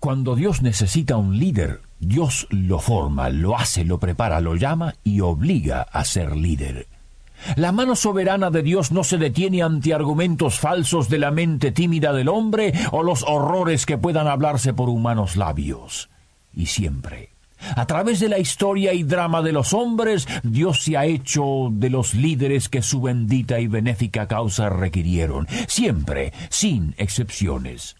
Cuando Dios necesita un líder, Dios lo forma, lo hace, lo prepara, lo llama y obliga a ser líder. La mano soberana de Dios no se detiene ante argumentos falsos de la mente tímida del hombre o los horrores que puedan hablarse por humanos labios. Y siempre, a través de la historia y drama de los hombres, Dios se ha hecho de los líderes que su bendita y benéfica causa requirieron, siempre, sin excepciones.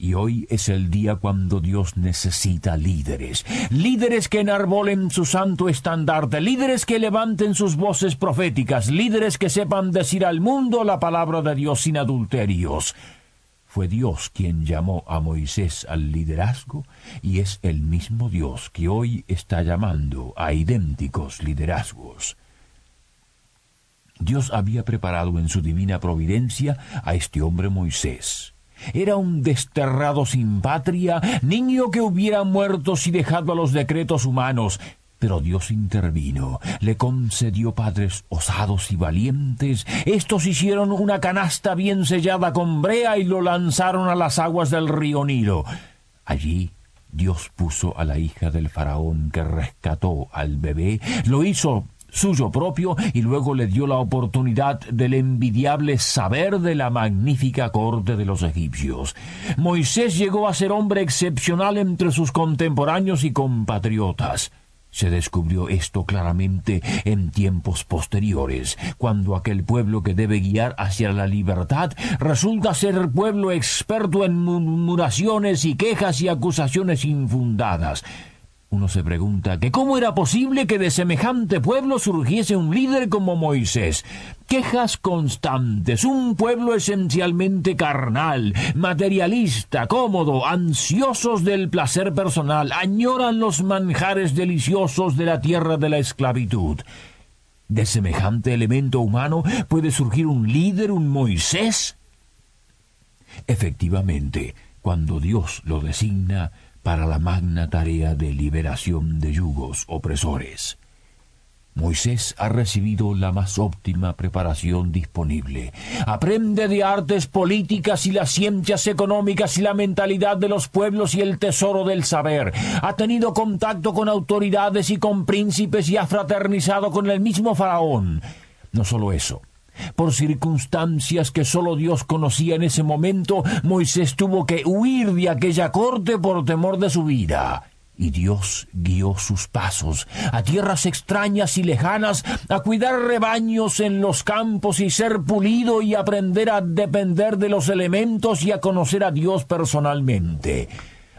Y hoy es el día cuando Dios necesita líderes, líderes que enarbolen su santo estandarte, líderes que levanten sus voces proféticas, líderes que sepan decir al mundo la palabra de Dios sin adulterios. Fue Dios quien llamó a Moisés al liderazgo y es el mismo Dios que hoy está llamando a idénticos liderazgos. Dios había preparado en su divina providencia a este hombre Moisés era un desterrado sin patria, niño que hubiera muerto si dejado a los decretos humanos. Pero Dios intervino, le concedió padres osados y valientes. Estos hicieron una canasta bien sellada con brea y lo lanzaron a las aguas del río Nilo. Allí Dios puso a la hija del faraón que rescató al bebé, lo hizo suyo propio y luego le dio la oportunidad del envidiable saber de la magnífica corte de los egipcios. Moisés llegó a ser hombre excepcional entre sus contemporáneos y compatriotas. Se descubrió esto claramente en tiempos posteriores, cuando aquel pueblo que debe guiar hacia la libertad resulta ser pueblo experto en murmuraciones y quejas y acusaciones infundadas. Uno se pregunta que cómo era posible que de semejante pueblo surgiese un líder como Moisés. Quejas constantes, un pueblo esencialmente carnal, materialista, cómodo, ansiosos del placer personal, añoran los manjares deliciosos de la tierra de la esclavitud. ¿De semejante elemento humano puede surgir un líder, un Moisés? Efectivamente, cuando Dios lo designa, para la magna tarea de liberación de yugos opresores. Moisés ha recibido la más óptima preparación disponible. Aprende de artes políticas y las ciencias económicas y la mentalidad de los pueblos y el tesoro del saber. Ha tenido contacto con autoridades y con príncipes y ha fraternizado con el mismo faraón. No solo eso, por circunstancias que sólo Dios conocía en ese momento, Moisés tuvo que huir de aquella corte por temor de su vida. Y Dios guió sus pasos a tierras extrañas y lejanas, a cuidar rebaños en los campos y ser pulido y aprender a depender de los elementos y a conocer a Dios personalmente.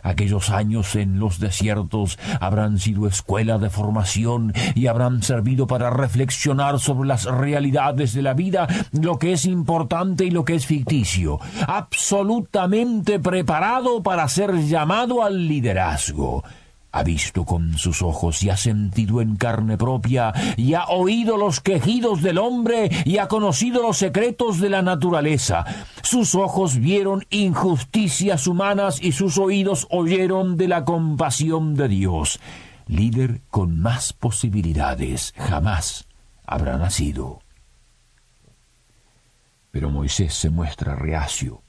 Aquellos años en los desiertos habrán sido escuela de formación y habrán servido para reflexionar sobre las realidades de la vida, lo que es importante y lo que es ficticio, absolutamente preparado para ser llamado al liderazgo ha visto con sus ojos y ha sentido en carne propia y ha oído los quejidos del hombre y ha conocido los secretos de la naturaleza. Sus ojos vieron injusticias humanas y sus oídos oyeron de la compasión de Dios. Líder con más posibilidades jamás habrá nacido. Pero Moisés se muestra reacio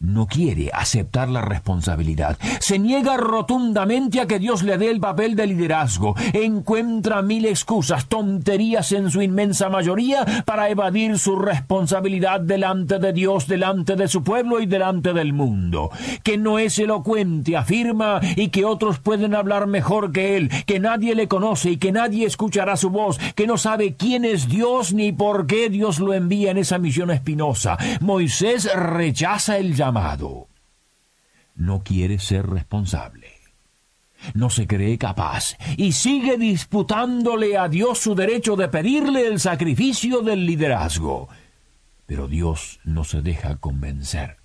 no quiere aceptar la responsabilidad. Se niega rotundamente a que Dios le dé el papel de liderazgo. Encuentra mil excusas, tonterías en su inmensa mayoría, para evadir su responsabilidad delante de Dios, delante de su pueblo y delante del mundo. Que no es elocuente, afirma, y que otros pueden hablar mejor que él, que nadie le conoce y que nadie escuchará su voz, que no sabe quién es Dios ni por qué Dios lo envía en esa misión espinosa. Moisés rechaza el llamado no quiere ser responsable. No se cree capaz y sigue disputándole a Dios su derecho de pedirle el sacrificio del liderazgo. Pero Dios no se deja convencer.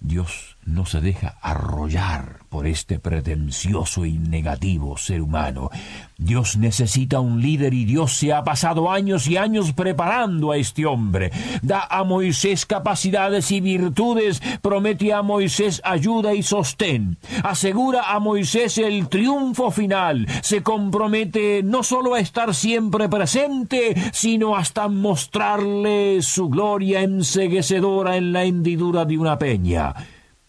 Dios no se deja arrollar por este pretencioso y negativo ser humano. Dios necesita un líder y Dios se ha pasado años y años preparando a este hombre. Da a Moisés capacidades y virtudes, promete a Moisés ayuda y sostén. Asegura a Moisés el triunfo final. Se compromete no solo a estar siempre presente, sino hasta mostrarle su gloria enseguecedora en la hendidura de una peña.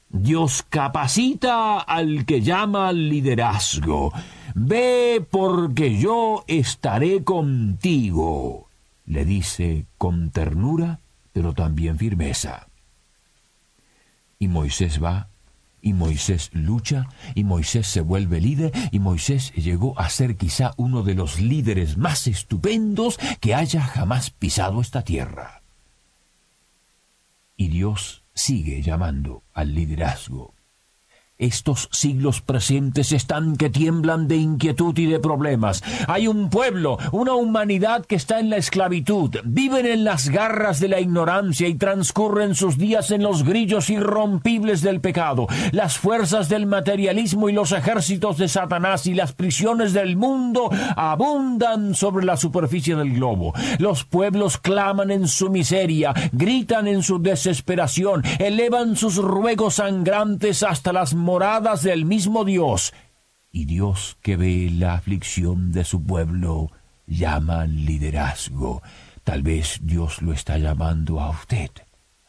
Dios capacita al que llama liderazgo. Ve porque yo estaré contigo, le dice con ternura, pero también firmeza. Y Moisés va, y Moisés lucha, y Moisés se vuelve líder, y Moisés llegó a ser quizá uno de los líderes más estupendos que haya jamás pisado esta tierra. Y Dios sigue llamando al liderazgo. Estos siglos presentes están que tiemblan de inquietud y de problemas. Hay un pueblo, una humanidad que está en la esclavitud, viven en las garras de la ignorancia y transcurren sus días en los grillos irrompibles del pecado. Las fuerzas del materialismo y los ejércitos de Satanás y las prisiones del mundo abundan sobre la superficie del globo. Los pueblos claman en su miseria, gritan en su desesperación, elevan sus ruegos sangrantes hasta las moradas del mismo Dios, y Dios que ve la aflicción de su pueblo llama liderazgo. Tal vez Dios lo está llamando a usted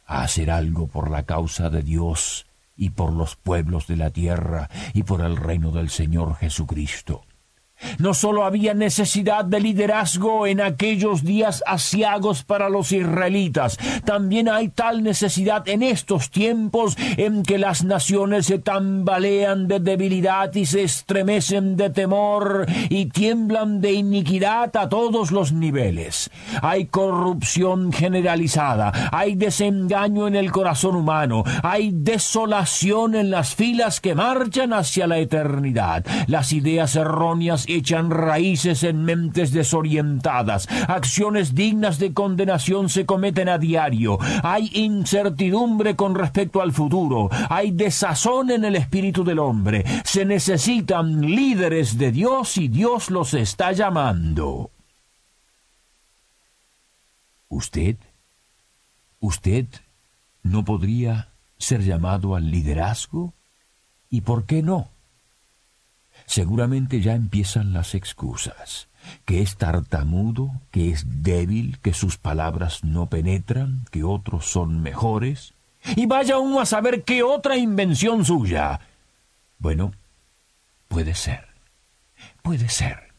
a hacer algo por la causa de Dios y por los pueblos de la tierra y por el reino del Señor Jesucristo. No solo había necesidad de liderazgo en aquellos días asiagos para los israelitas, también hay tal necesidad en estos tiempos en que las naciones se tambalean de debilidad y se estremecen de temor y tiemblan de iniquidad a todos los niveles. Hay corrupción generalizada, hay desengaño en el corazón humano, hay desolación en las filas que marchan hacia la eternidad. Las ideas erróneas echan raíces en mentes desorientadas. Acciones dignas de condenación se cometen a diario. Hay incertidumbre con respecto al futuro. Hay desazón en el espíritu del hombre. Se necesitan líderes de Dios y Dios los está llamando. ¿Usted? ¿Usted no podría ser llamado al liderazgo? ¿Y por qué no? Seguramente ya empiezan las excusas, que es tartamudo, que es débil, que sus palabras no penetran, que otros son mejores, y vaya uno a saber qué otra invención suya. Bueno, puede ser, puede ser.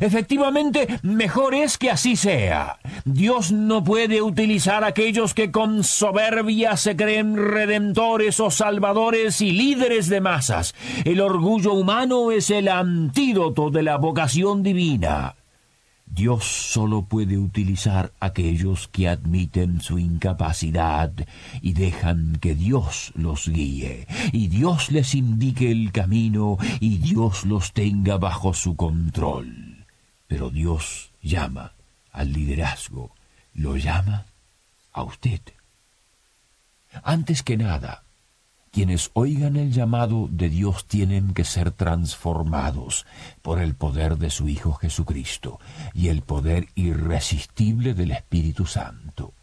Efectivamente, mejor es que así sea. Dios no puede utilizar a aquellos que con soberbia se creen redentores o salvadores y líderes de masas. El orgullo humano es el antídoto de la vocación divina. Dios solo puede utilizar a aquellos que admiten su incapacidad y dejan que Dios los guíe, y Dios les indique el camino, y Dios los tenga bajo su control. Pero Dios llama al liderazgo, lo llama a usted. Antes que nada, quienes oigan el llamado de Dios tienen que ser transformados por el poder de su Hijo Jesucristo y el poder irresistible del Espíritu Santo.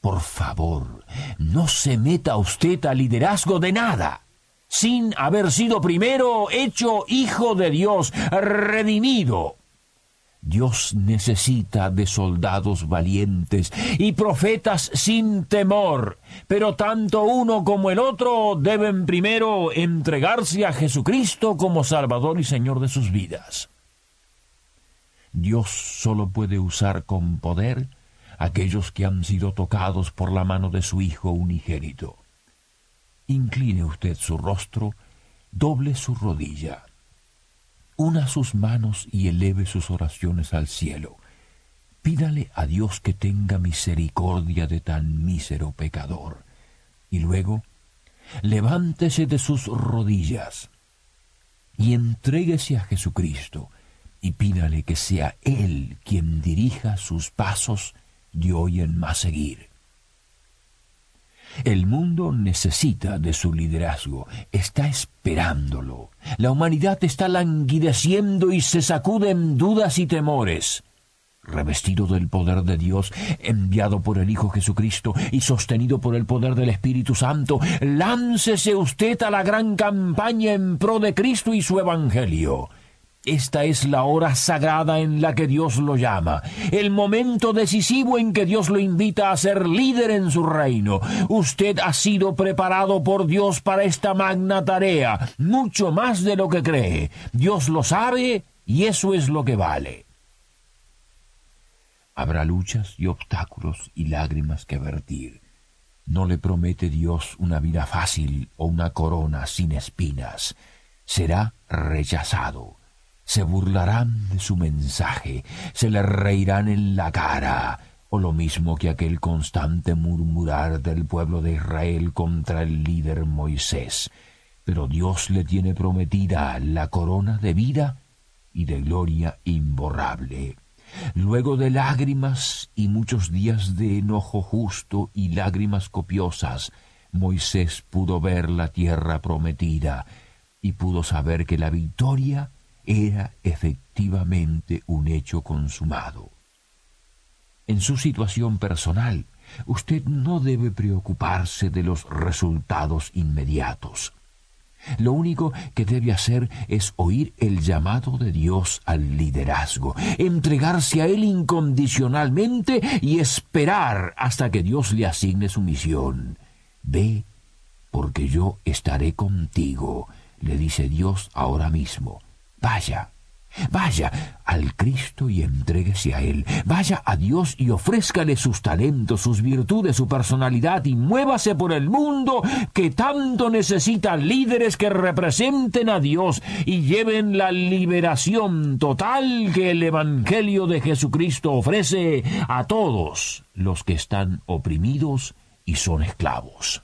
Por favor, no se meta usted al liderazgo de nada sin haber sido primero hecho hijo de Dios, redimido Dios necesita de soldados valientes y profetas sin temor, pero tanto uno como el otro deben primero entregarse a Jesucristo como Salvador y Señor de sus vidas. Dios solo puede usar con poder aquellos que han sido tocados por la mano de su Hijo unigénito. Incline usted su rostro, doble su rodilla una sus manos y eleve sus oraciones al cielo. Pídale a Dios que tenga misericordia de tan mísero pecador. Y luego, levántese de sus rodillas y entréguese a Jesucristo y pídale que sea Él quien dirija sus pasos de hoy en más seguir. El mundo necesita de su liderazgo, está esperándolo. La humanidad está languideciendo y se sacude en dudas y temores. Revestido del poder de Dios, enviado por el Hijo Jesucristo y sostenido por el poder del Espíritu Santo, láncese usted a la gran campaña en pro de Cristo y su Evangelio. Esta es la hora sagrada en la que Dios lo llama, el momento decisivo en que Dios lo invita a ser líder en su reino. Usted ha sido preparado por Dios para esta magna tarea, mucho más de lo que cree. Dios lo sabe y eso es lo que vale. Habrá luchas y obstáculos y lágrimas que vertir. No le promete Dios una vida fácil o una corona sin espinas. Será rechazado se burlarán de su mensaje, se le reirán en la cara, o lo mismo que aquel constante murmurar del pueblo de Israel contra el líder Moisés. Pero Dios le tiene prometida la corona de vida y de gloria imborrable. Luego de lágrimas y muchos días de enojo justo y lágrimas copiosas, Moisés pudo ver la tierra prometida y pudo saber que la victoria era efectivamente un hecho consumado. En su situación personal, usted no debe preocuparse de los resultados inmediatos. Lo único que debe hacer es oír el llamado de Dios al liderazgo, entregarse a Él incondicionalmente y esperar hasta que Dios le asigne su misión. Ve, porque yo estaré contigo, le dice Dios ahora mismo. Vaya, vaya al Cristo y entréguese a Él. Vaya a Dios y ofrézcale sus talentos, sus virtudes, su personalidad y muévase por el mundo que tanto necesita líderes que representen a Dios y lleven la liberación total que el Evangelio de Jesucristo ofrece a todos los que están oprimidos y son esclavos.